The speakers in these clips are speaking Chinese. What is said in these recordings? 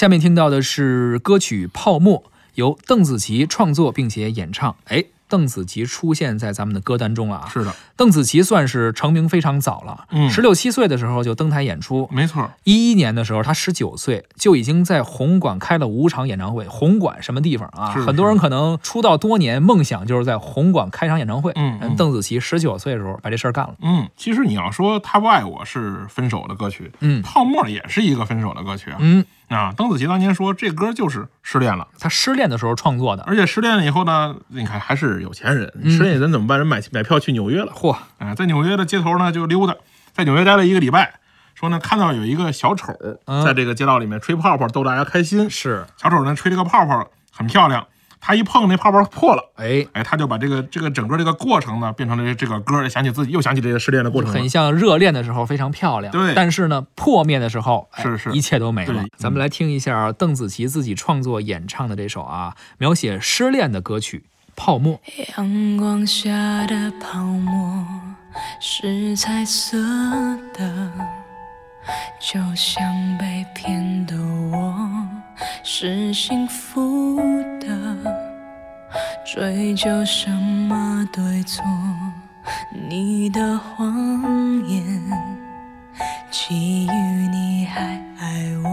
下面听到的是歌曲《泡沫》，由邓紫棋创作并且演唱。哎，邓紫棋出现在咱们的歌单中了啊！是的，邓紫棋算是成名非常早了，嗯十六七岁的时候就登台演出。没错，一一年的时候，她十九岁就已经在红馆开了五场演唱会。红馆什么地方啊？是很多人可能出道多年，梦想就是在红馆开场演唱会。嗯嗯邓紫棋十九岁的时候把这事儿干了。嗯，其实你要说他不爱我是分手的歌曲，嗯泡沫也是一个分手的歌曲啊。嗯，啊，邓紫棋当年说这歌就是失恋了，她失恋的时候创作的。而且失恋了以后呢，你看还是有钱人，嗯失恋人怎么办？人买买票去纽约了，嚯，啊，在纽约的街头呢就溜达，在纽约待了一个礼拜，说呢看到有一个小丑嗯在这个街道里面吹泡泡逗大家开心，是，小丑呢吹这个泡泡很漂亮，他一碰那泡泡破了。哎，哎，他就把这个这个整个这个过程呢，变成了这个歌，想起自己又想起这个失恋的过程很。像热恋的时候非常漂亮，对但是呢，破灭的时候，哎是是一切都没了。咱们来听一下邓紫棋自己创作演唱的这首啊，描写失恋的歌曲《泡沫》。阳光下的泡沫是彩色的，就像被骗的我是幸福的。追究什么对错？你的谎言，基于你还爱我。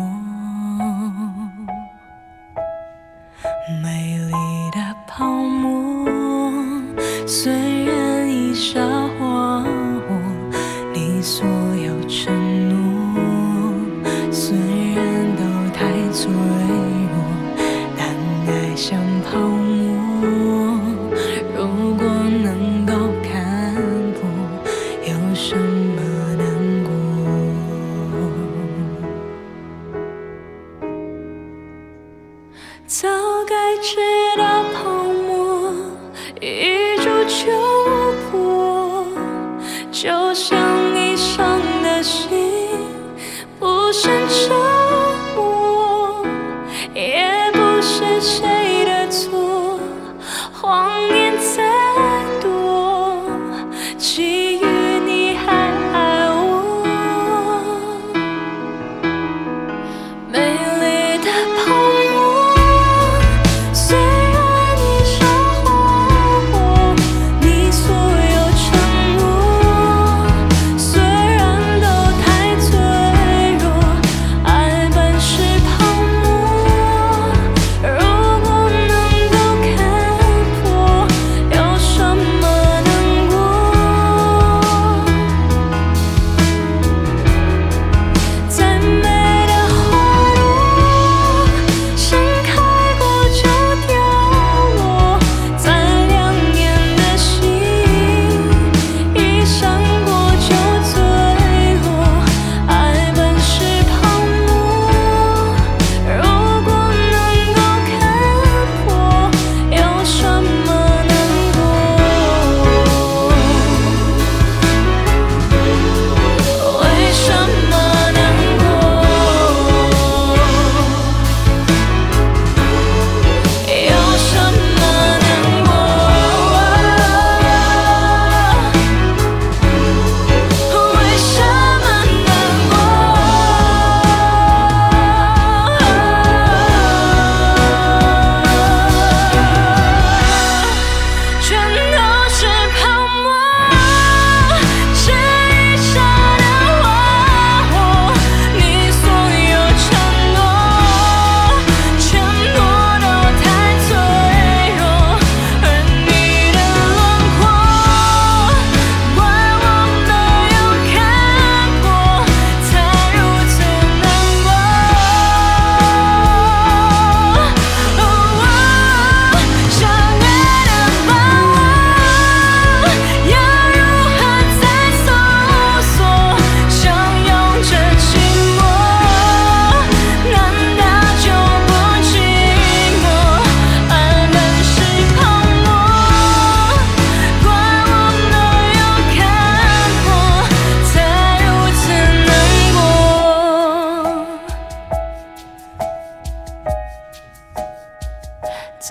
美丽的泡沫，虽然已沙化我，你所早该知道泡沫一触就破，就像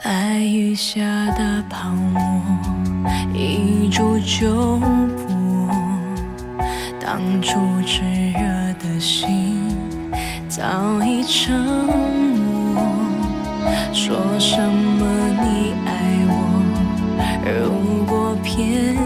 在雨下的泡沫，一触就破。当初炽热的心，早已沉默。说什么你爱我，如果骗。